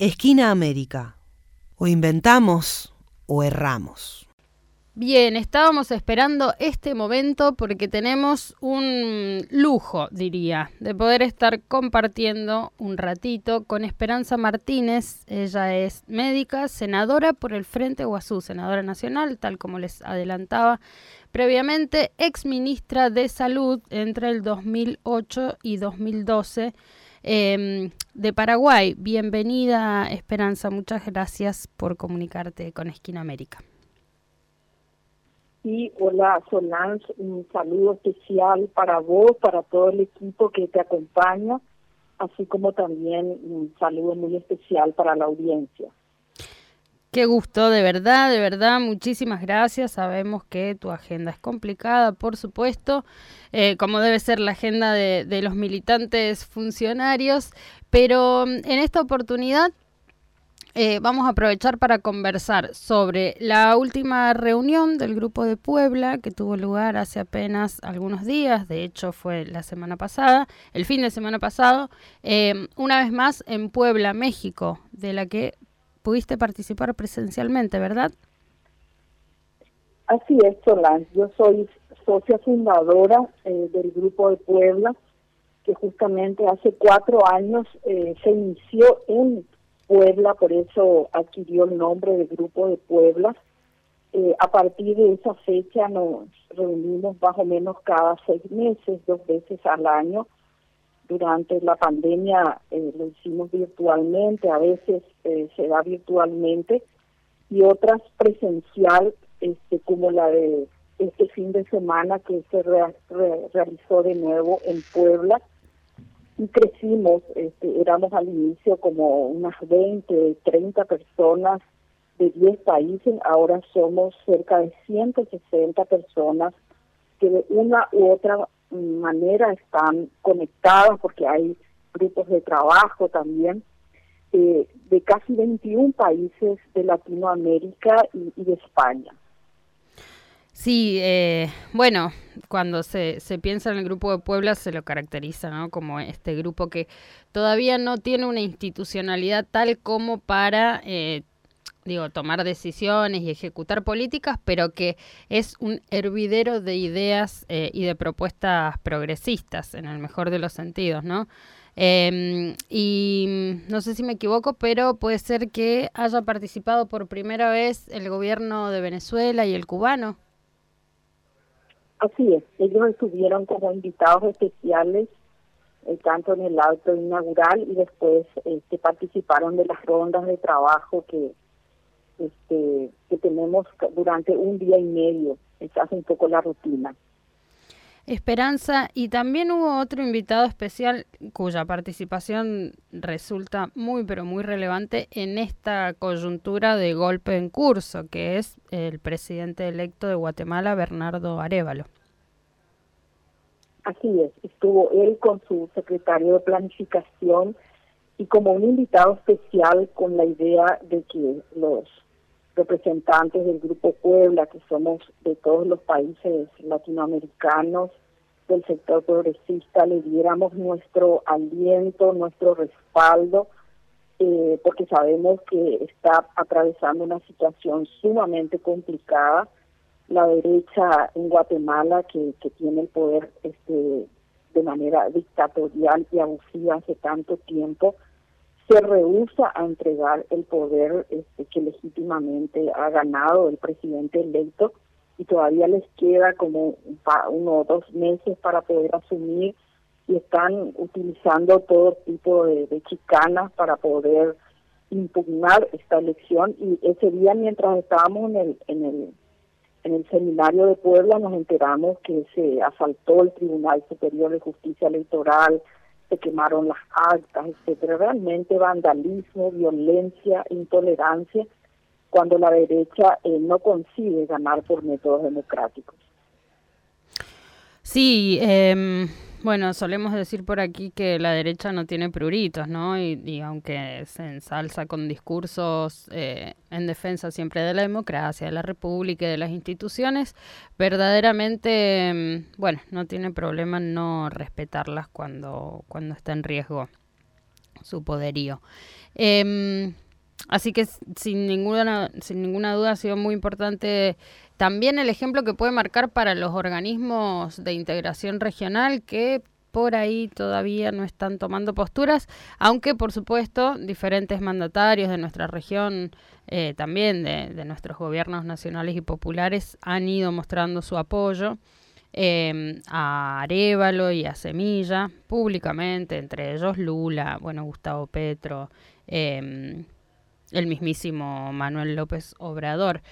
Esquina América. O inventamos o erramos. Bien, estábamos esperando este momento porque tenemos un lujo, diría, de poder estar compartiendo un ratito con Esperanza Martínez. Ella es médica, senadora por el Frente Guazú, senadora nacional, tal como les adelantaba previamente, ex ministra de Salud entre el 2008 y 2012 em, de Paraguay. Bienvenida, Esperanza. Muchas gracias por comunicarte con Esquina América. Y hola Solange, un saludo especial para vos, para todo el equipo que te acompaña, así como también un saludo muy especial para la audiencia. Qué gusto, de verdad, de verdad, muchísimas gracias. Sabemos que tu agenda es complicada, por supuesto, eh, como debe ser la agenda de, los militantes funcionarios, pero mm, en esta oportunidad eh, vamos a aprovechar para conversar sobre la última reunión del Grupo de Puebla que tuvo lugar hace apenas algunos días, de hecho fue la semana pasada, el fin de semana pasado, eh, una vez más en Puebla, México, de la que pudiste participar presencialmente, ¿verdad? Así es, Solange. Yo soy socia fundadora eh, del Grupo de Puebla, que justamente hace cuatro años se inició en Puebla, por eso adquirió el nombre de Grupo de Puebla. Eh, a partir de esa fecha nos reunimos más o menos cada seis meses, dos veces al año. Durante la pandemia eh, lo hicimos virtualmente, a veces eh, se da virtualmente, y otras presencial, este, como la de este fin de semana que se realizó de nuevo en Puebla. Y crecimos, este, éramos al inicio como unas 20, 30 personas de 10 países, ahora somos cerca de 160 personas que de una u otra manera están conectadas porque hay grupos de trabajo también eh, de casi 21 países de Latinoamérica y de España. Sí, eh, bueno, cuando se, se piensa en el grupo de Puebla se lo caracteriza ¿no? como este grupo que todavía no tiene una institucionalidad tal como para, eh, digo, tomar decisiones y ejecutar políticas, pero que es un hervidero de ideas eh, y de propuestas progresistas, en el mejor de los sentidos, ¿no? Em, y no sé si me equivoco, pero puede ser que haya participado por primera vez el gobierno de Venezuela y el cubano. Así es, ellos estuvieron como invitados especiales eh, tanto en el auto inaugural y después este, participaron de las rondas de trabajo que este, que tenemos durante un día y medio. Esa es un poco la rutina. Esperanza, y también hubo otro invitado especial cuya participación resulta muy, pero muy relevante en esta coyuntura de golpe en curso, que es el presidente electo de Guatemala, Bernardo Arevalo. Así es, estuvo él con su secretario de planificación y como un invitado especial con la idea de que los representantes del Grupo Puebla, que somos de todos los países latinoamericanos, del sector progresista, le diéramos nuestro aliento, nuestro respaldo, eh, porque sabemos que está atravesando una situación sumamente complicada. La derecha en Guatemala, que, que tiene el poder este, de manera dictatorial y abusiva hace tanto tiempo, se rehúsa a entregar el poder este, que legítimamente ha ganado el presidente electo y todavía les queda como uno o dos meses para poder asumir y están utilizando todo tipo de, chicanas para poder impugnar esta elección. Y ese día mientras estábamos en el en el en el seminario de Puebla nos enteramos que se asaltó el Tribunal Superior de Justicia Electoral, se quemaron las actas, etcétera. Realmente vandalismo, violencia, intolerancia cuando la derecha eh, no consigue ganar por métodos democráticos. Sí, eh, bueno, solemos decir por aquí que la derecha no tiene pruritos, ¿no? Y, aunque se ensalza con discursos eh, en defensa siempre de la democracia, de la república y de las instituciones, verdaderamente, em, bueno, no tiene problema no respetarlas cuando, cuando está en riesgo su poderío. Em, así que sin ninguna, sin ninguna duda ha sido muy importante también el ejemplo que puede marcar para los organismos de integración regional que por ahí todavía no están tomando posturas, aunque por supuesto diferentes mandatarios de nuestra región, eh, también de, nuestros gobiernos nacionales y populares, han ido mostrando su apoyo em, a Arevalo y a Semilla públicamente, entre ellos Lula, bueno, Gustavo Petro, em, el mismísimo Manuel López Obrador.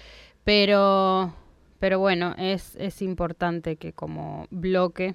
Pero, pero bueno, es, es importante que como bloque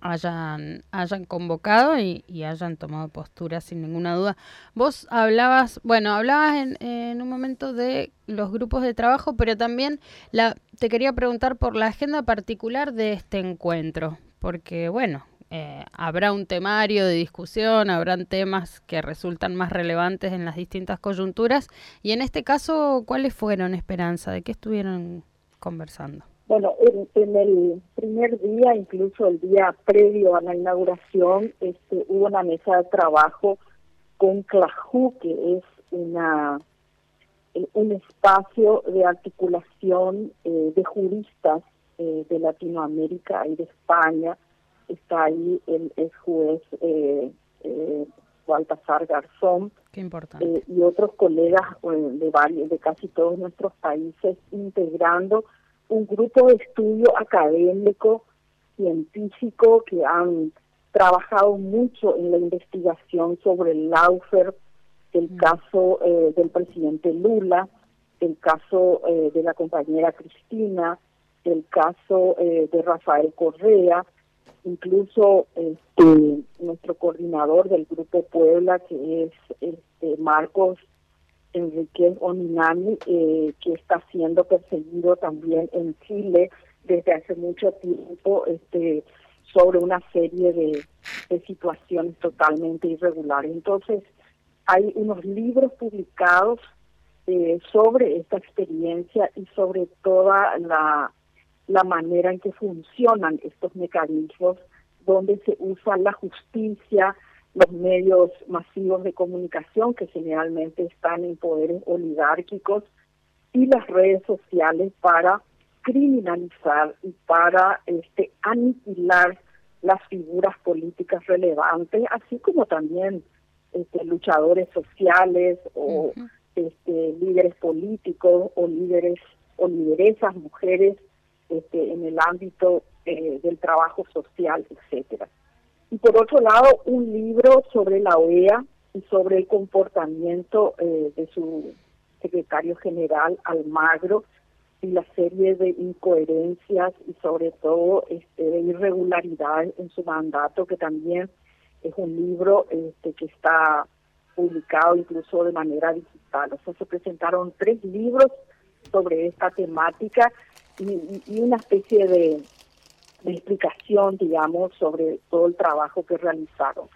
hayan, hayan convocado y, hayan tomado postura sin ninguna duda. Vos hablabas, bueno, hablabas en, en, un momento de los grupos de trabajo, pero también la, te quería preguntar por la agenda particular de este encuentro, porque bueno, eh, habrá un temario de discusión, habrán temas que resultan más relevantes en las distintas coyunturas, y en este caso, ¿cuáles fueron, Esperanza? ¿De qué estuvieron conversando? Bueno, en, el primer día, incluso el día previo a la inauguración, este, hubo una mesa de trabajo con CLAJU, que es una eh, un espacio de articulación eh, de juristas eh, de Latinoamérica y de España. Está ahí el ex juez Baltasar Garzón y otros colegas de varios, de casi todos nuestros países integrando un grupo de estudio académico, científico, que han trabajado mucho en la investigación sobre el Laufer, el mm. caso eh, del presidente Lula, el caso eh, de la compañera Cristina, el caso eh, de Rafael Correa, incluso este, nuestro coordinador del Grupo Puebla, que es este, Marcos Enrique Oninami, eh, que está siendo perseguido también en Chile desde hace mucho tiempo este, sobre una serie de, situaciones totalmente irregulares. Entonces, hay unos libros publicados eh, sobre esta experiencia y sobre toda la, la manera en que funcionan estos mecanismos donde se usa la justicia, los medios masivos de comunicación que generalmente están en poderes oligárquicos y las redes sociales para criminalizar y para este aniquilar las figuras políticas relevantes, así como también este, luchadores sociales o este, líderes políticos o líderes o lideresas, mujeres este, en el ámbito eh, del trabajo social, etcétera. Y por otro lado, un libro sobre la OEA y sobre el comportamiento eh, de su secretario general Almagro y la serie de incoherencias y sobre todo este, de irregularidades en su mandato, que también es un libro este, que está publicado incluso de manera digital. O sea, se presentaron tres libros sobre esta temática y una especie de, explicación, digamos, sobre todo el trabajo que realizaron.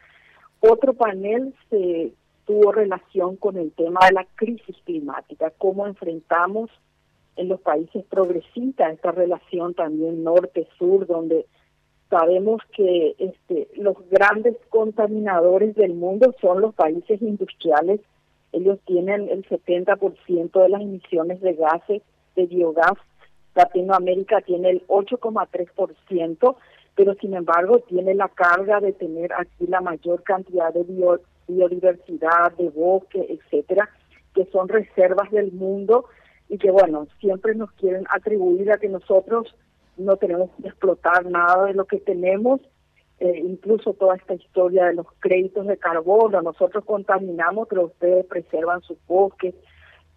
Otro panel se tuvo relación con el tema de la crisis climática, cómo enfrentamos en los países progresistas esta relación también norte-sur, donde sabemos que este, los grandes contaminadores del mundo son los países industriales. Ellos tienen el 70% de las emisiones de gases, de biogás Latinoamérica tiene el 8,3%, pero sin embargo tiene la carga de tener aquí la mayor cantidad de biodiversidad, de bosque, etcétera, que son reservas del mundo y que bueno, siempre nos quieren atribuir a que nosotros no tenemos que explotar nada de lo que tenemos, eh, incluso toda esta historia de los créditos de carbono, nosotros contaminamos, pero ustedes preservan sus bosques,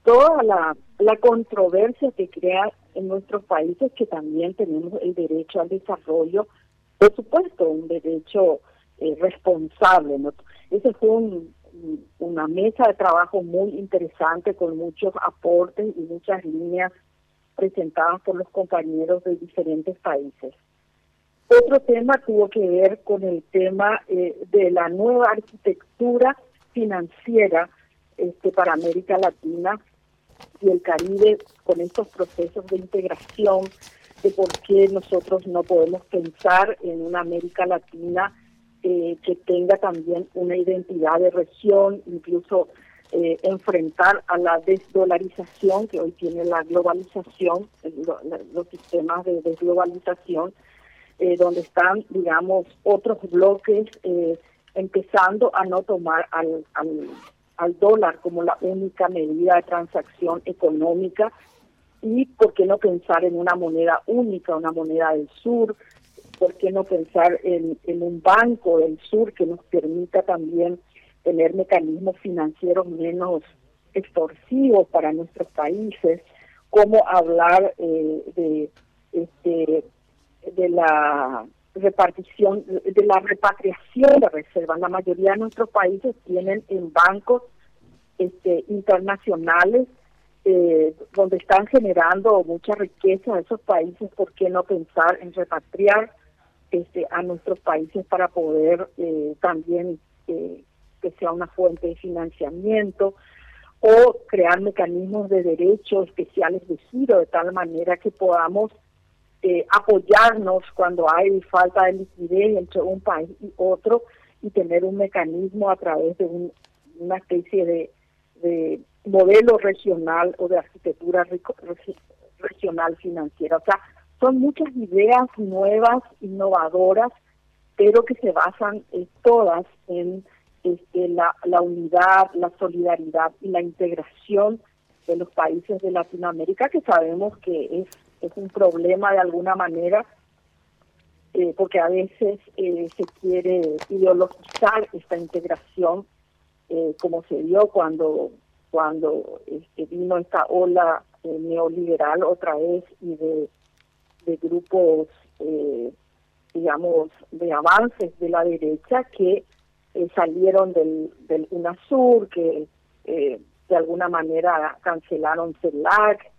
toda la, la controversia que crea en nuestros países que también tenemos el derecho al desarrollo, por supuesto, un derecho eh, responsable. ¿no? Ese fue un, una mesa de trabajo muy interesante con muchos aportes y muchas líneas presentadas por los compañeros de diferentes países. Otro tema tuvo que ver con el tema eh, de la nueva arquitectura financiera este, para América Latina y el Caribe con estos procesos de integración, de por qué nosotros no podemos pensar en una América Latina eh, que tenga también una identidad de región, incluso eh, enfrentar a la desdolarización que hoy tiene la globalización, los sistemas de desglobalización, donde están, digamos, otros bloques empezando a no tomar al, al dólar como la única medida de transacción económica y por qué no pensar en una moneda única, una moneda del sur, por qué no pensar en, en un banco del sur que nos permita también tener mecanismos financieros menos extorsivos para nuestros países, cómo hablar eh, de este de la repartición, de la repatriación de reservas. La mayoría de nuestros países tienen en bancos este, internacionales eh, donde están generando mucha riqueza esos países, ¿por qué no pensar en repatriar este, a nuestros países para poder eh, también eh, que sea una fuente de financiamiento o crear mecanismos de derechos especiales de giro de tal manera que podamos apoyarnos cuando hay falta de liquidez entre un país y otro y tener un mecanismo a través de una especie de de modelo regional o de arquitectura regional financiera. O sea, son muchas ideas nuevas, innovadoras, pero que se basan eh, todas en este, la, la unidad, la solidaridad y la integración de los países de Latinoamérica, que sabemos que es, es un problema de alguna manera, eh, porque a veces eh, se quiere ideologizar esta integración eh, como se dio cuando cuando este, vino esta ola eh, neoliberal otra vez y de, de grupos, digamos, de avances de la derecha que salieron del, del UNASUR, que de alguna manera cancelaron CELAC,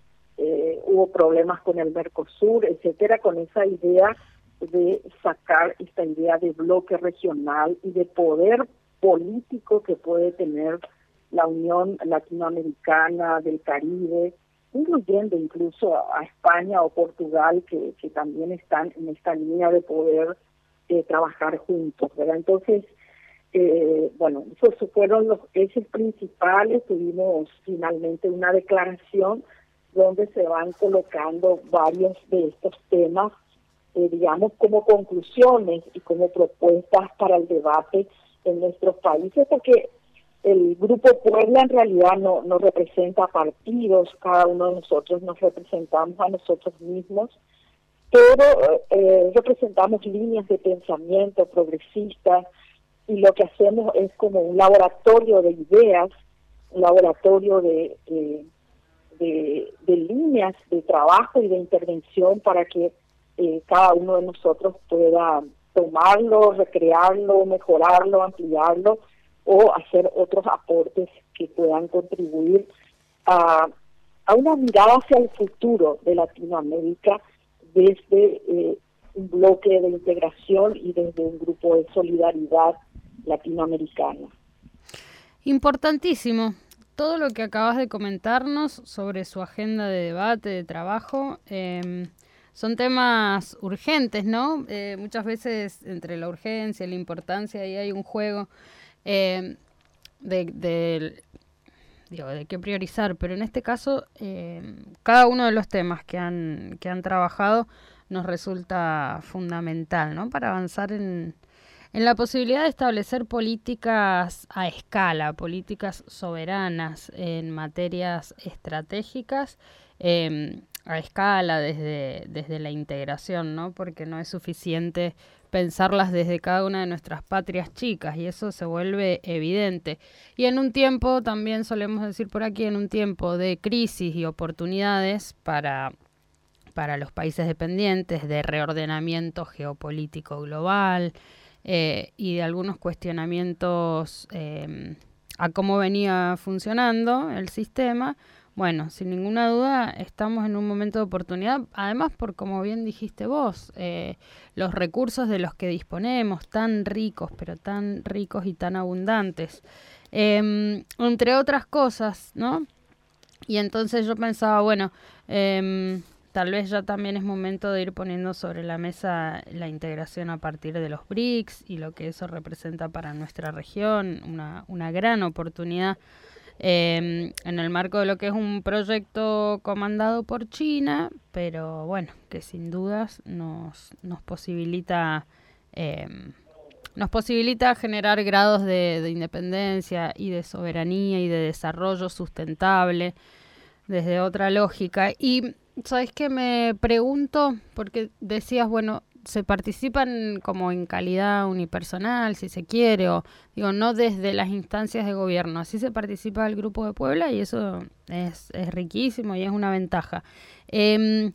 hubo problemas con el Mercosur, etcétera, con esa idea de sacar esta idea de bloque regional y de poder político que puede tener la Unión Latinoamericana del Caribe, incluyendo incluso a España o Portugal, que, que también están en esta línea de poder eh, trabajar juntos, ¿verdad? Entonces, eh, bueno, esos fueron los ejes principales, tuvimos finalmente una declaración donde se van colocando varios de estos temas, eh, digamos, como conclusiones y como propuestas para el debate en nuestros países, porque el Grupo Puebla en realidad no, no representa partidos, cada uno de nosotros nos representamos a nosotros mismos, pero eh, representamos líneas de pensamiento progresistas y lo que hacemos es como un laboratorio de ideas, un laboratorio de, de, de, líneas de trabajo y de intervención para que eh, cada uno de nosotros pueda tomarlo, recrearlo, mejorarlo, ampliarlo o hacer otros aportes que puedan contribuir a, a una mirada hacia el futuro de Latinoamérica desde eh, un bloque de integración y desde un grupo de solidaridad latinoamericana. Importantísimo. Todo lo que acabas de comentarnos sobre su agenda de debate, de trabajo, eh, son temas urgentes, ¿no? Eh, muchas veces entre la urgencia y la importancia ahí hay un juego eh, de, de, digo, de qué priorizar, pero en este caso eh, cada uno de los temas que han, que han trabajado nos resulta fundamental, ¿no? Para avanzar en, en la posibilidad de establecer políticas a escala, políticas soberanas en materias estratégicas eh, a escala, desde, desde la integración, ¿no? Porque no es suficiente pensarlas desde cada una de nuestras patrias chicas y eso se vuelve evidente. Y en un tiempo, también solemos decir por aquí, en un tiempo de crisis y oportunidades para, para los países dependientes, de reordenamiento geopolítico global eh, y de algunos cuestionamientos eh, a cómo venía funcionando el sistema, bueno, sin ninguna duda estamos en un momento de oportunidad, además por como bien dijiste vos, eh, los recursos de los que disponemos, tan ricos, pero tan ricos y tan abundantes, em, entre otras cosas, ¿no? Y entonces yo pensaba, bueno, em, tal vez ya también es momento de ir poniendo sobre la mesa la integración a partir de los BRICS y lo que eso representa para nuestra región, una, una gran oportunidad em, en el marco de lo que es un proyecto comandado por China, pero bueno, que sin dudas nos, nos posibilita... Em, nos posibilita generar grados de, de, independencia y de soberanía y de desarrollo sustentable desde otra lógica. Y sabes que me pregunto, porque decías, bueno, se participan como en calidad unipersonal, si se quiere, o digo, no desde las instancias de gobierno. Así se participa el Grupo de Puebla y eso es, es riquísimo y es una ventaja. Eh,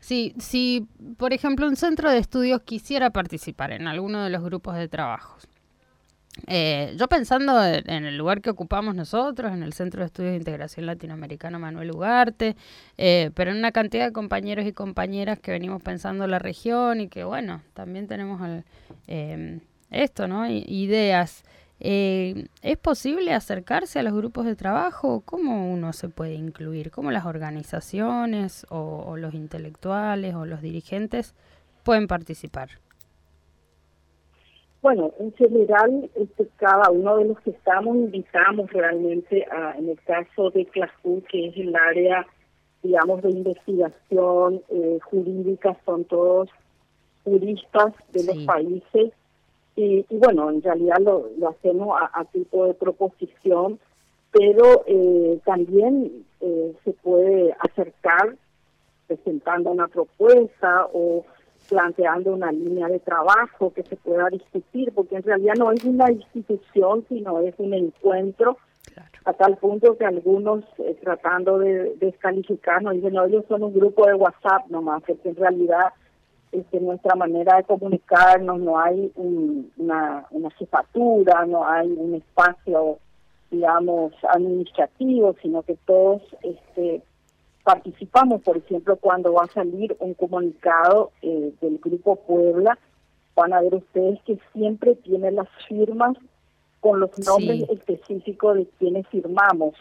Sí, si, por ejemplo, un centro de estudios quisiera participar en alguno de los grupos de trabajos, eh, yo pensando en el lugar que ocupamos nosotros, en el Centro de Estudios de Integración Latinoamericana Manuel Ugarte, eh, pero en una cantidad de compañeros y compañeras que venimos pensando en la región y que, bueno, también tenemos eh, esto, ¿no? ideas. Eh, ¿Es posible acercarse a los grupos de trabajo? ¿Cómo uno se puede incluir? ¿Cómo las organizaciones o, los intelectuales o los dirigentes pueden participar? Bueno, en general, este, cada uno de los que estamos invitamos realmente, a, en el caso de CLASCU, que es el área, digamos, de investigación eh, jurídica, son todos juristas de los países. Y, bueno, en realidad lo, hacemos a, tipo de proposición, pero eh, también eh, se puede acercar presentando una propuesta o planteando una línea de trabajo que se pueda discutir, porque en realidad no es una institución, sino es un encuentro, a tal punto que algunos eh, tratando de descalificarnos dicen, no, ellos son un grupo de WhatsApp nomás, que en realidad este, nuestra manera de comunicarnos, no hay una, una jefatura, no hay un espacio, digamos, administrativo, sino que todos este, participamos, por ejemplo, cuando va a salir un comunicado eh, del Grupo Puebla, van a ver ustedes que siempre tiene las firmas con los nombres específicos de quienes firmamos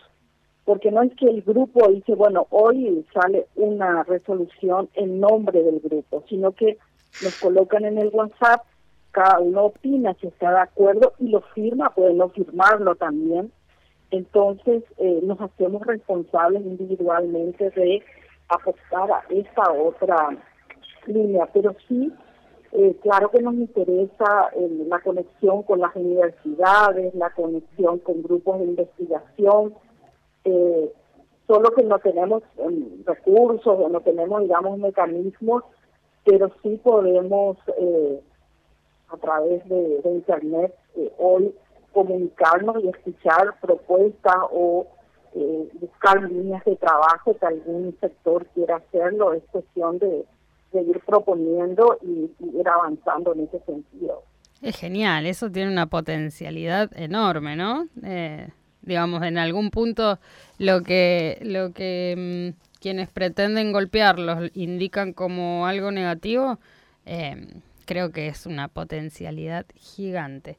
porque no es que el grupo dice, bueno, hoy sale una resolución en nombre del grupo, sino que nos colocan en el WhatsApp, cada uno opina si está de acuerdo y lo firma, puede no firmarlo también. Entonces eh, nos hacemos responsables individualmente de apostar a esta otra línea, pero sí, eh, claro que nos interesa eh, la conexión con las universidades, la conexión con grupos de investigación, eh, solo que no tenemos em, recursos o no tenemos, digamos, mecanismos, pero sí podemos eh, a través de, Internet hoy comunicarnos y escuchar propuestas o eh, buscar líneas de trabajo que algún sector quiera hacerlo. Es cuestión de, seguir proponiendo y, y ir avanzando en ese sentido. Es genial, eso tiene una potencialidad enorme, ¿no? Eh, digamos, en algún punto lo que, lo que mm, quienes pretenden golpearlos indican como algo negativo, eh, creo que es una potencialidad gigante.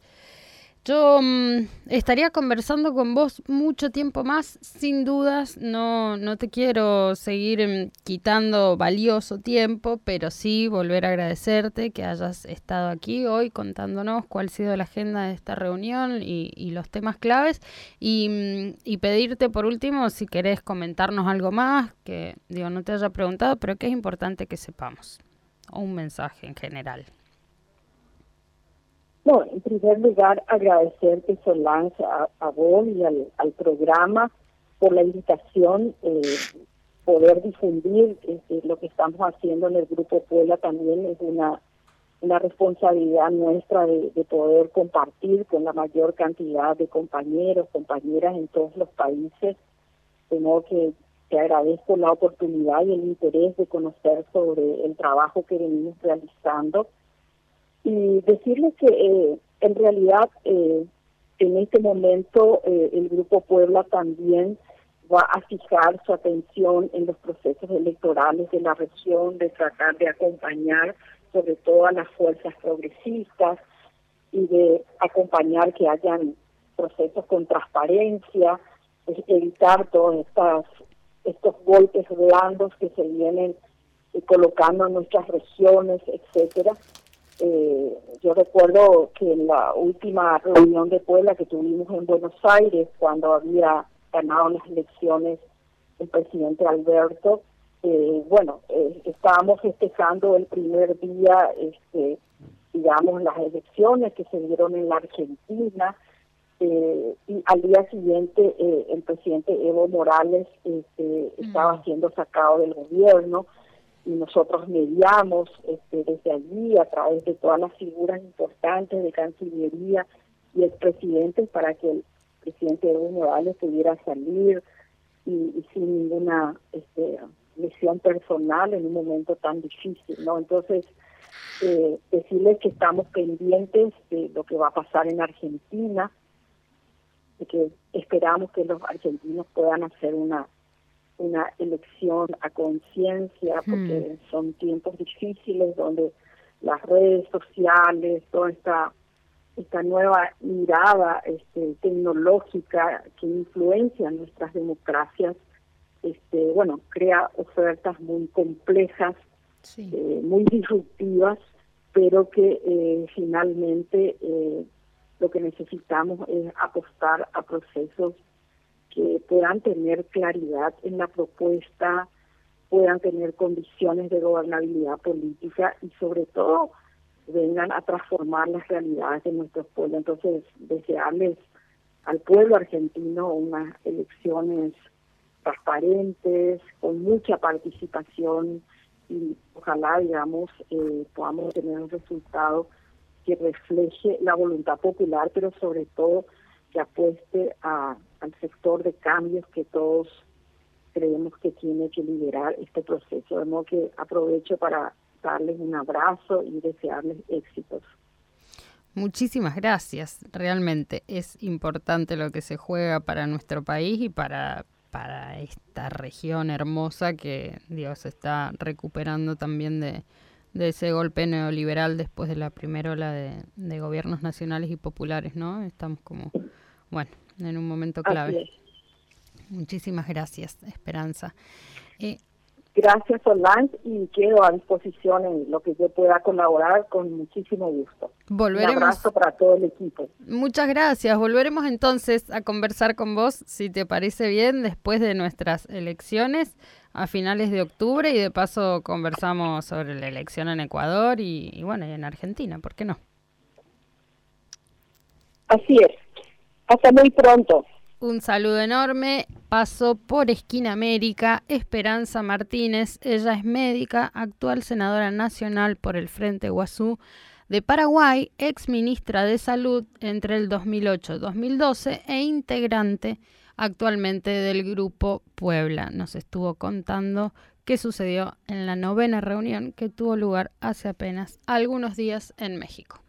Yo mm, estaría conversando con vos mucho tiempo más, sin dudas. No, no te quiero seguir mm, quitando valioso tiempo, pero sí volver a agradecerte que hayas estado aquí hoy contándonos cuál ha sido la agenda de esta reunión y, los temas claves. Y, mm, y, pedirte por último si querés comentarnos algo más, que digo, no te haya preguntado, pero que es importante que sepamos. Un mensaje en general. En primer lugar, agradecerte, Solange, a, a vos y al, programa por la invitación, eh, poder difundir este, lo que estamos haciendo en el Grupo Puebla también es una, una responsabilidad nuestra de, poder compartir con la mayor cantidad de compañeros, compañeras en todos los países, de modo que te agradezco la oportunidad y el interés de conocer sobre el trabajo que venimos realizando y decirles que eh, en realidad eh, en este momento eh, el Grupo Puebla también va a fijar su atención en los procesos electorales de la región, de tratar de acompañar sobre todo a las fuerzas progresistas y de acompañar que hayan procesos con transparencia, evitar todos estas, estos golpes blandos que se vienen eh, colocando en nuestras regiones, etcétera. Eh, yo recuerdo que en la última reunión de Puebla que tuvimos en Buenos Aires, cuando había ganado las elecciones el presidente Alberto, eh, bueno, eh, estábamos festejando el primer día, este, digamos, las elecciones que se dieron en la Argentina, eh, y al día siguiente el presidente Evo Morales este, estaba siendo sacado del gobierno y nosotros mediamos este, desde allí a través de todas las figuras importantes de Cancillería y el presidente para que el presidente Evo Morales pudiera salir y, sin ninguna este, misión personal en un momento tan difícil, ¿no? Entonces, eh, decirles que estamos pendientes de lo que va a pasar en Argentina, de que esperamos que los argentinos puedan hacer una una elección a conciencia, porque hmm. son tiempos difíciles donde las redes sociales, toda esta esta nueva mirada este, tecnológica que influencia nuestras democracias, este, bueno, crea ofertas muy complejas, eh, muy disruptivas, pero que eh, finalmente eh, lo que necesitamos es apostar a procesos que puedan tener claridad en la propuesta, puedan tener condiciones de gobernabilidad política y sobre todo vengan a transformar las realidades de nuestros pueblos. Entonces, desearles al pueblo argentino unas elecciones transparentes, con mucha participación y ojalá, digamos, eh, podamos tener un resultado que refleje la voluntad popular, pero sobre todo que apueste a, al sector de cambios que todos creemos que tiene que liderar este proceso. De modo que aprovecho para darles un abrazo y desearles éxitos. Muchísimas gracias. Realmente es importante lo que se juega para nuestro país y para, para esta región hermosa que Dios está recuperando también de, ese golpe neoliberal después de la primera ola de, gobiernos nacionales y populares, ¿no? Estamos como, bueno, en un momento clave. Muchísimas gracias, Esperanza. Eh, Gracias, Solange, y quedo a disposición en lo que yo pueda colaborar con muchísimo gusto. Volveremos. Un abrazo para todo el equipo. Muchas gracias. Volveremos entonces a conversar con vos, si te parece bien, después de nuestras elecciones a finales de octubre y de paso conversamos sobre la elección en Ecuador y, y bueno, y en Argentina, ¿por qué no? Así es. Hasta muy pronto. Un saludo enorme. Paso por Esquina América. Esperanza Martínez. Ella es médica, actual senadora nacional por el Frente Guazú de Paraguay, ex ministra de Salud entre el 2008-2012 e integrante actualmente del Grupo Puebla. Nos estuvo contando qué sucedió en la novena reunión que tuvo lugar hace apenas algunos días en México.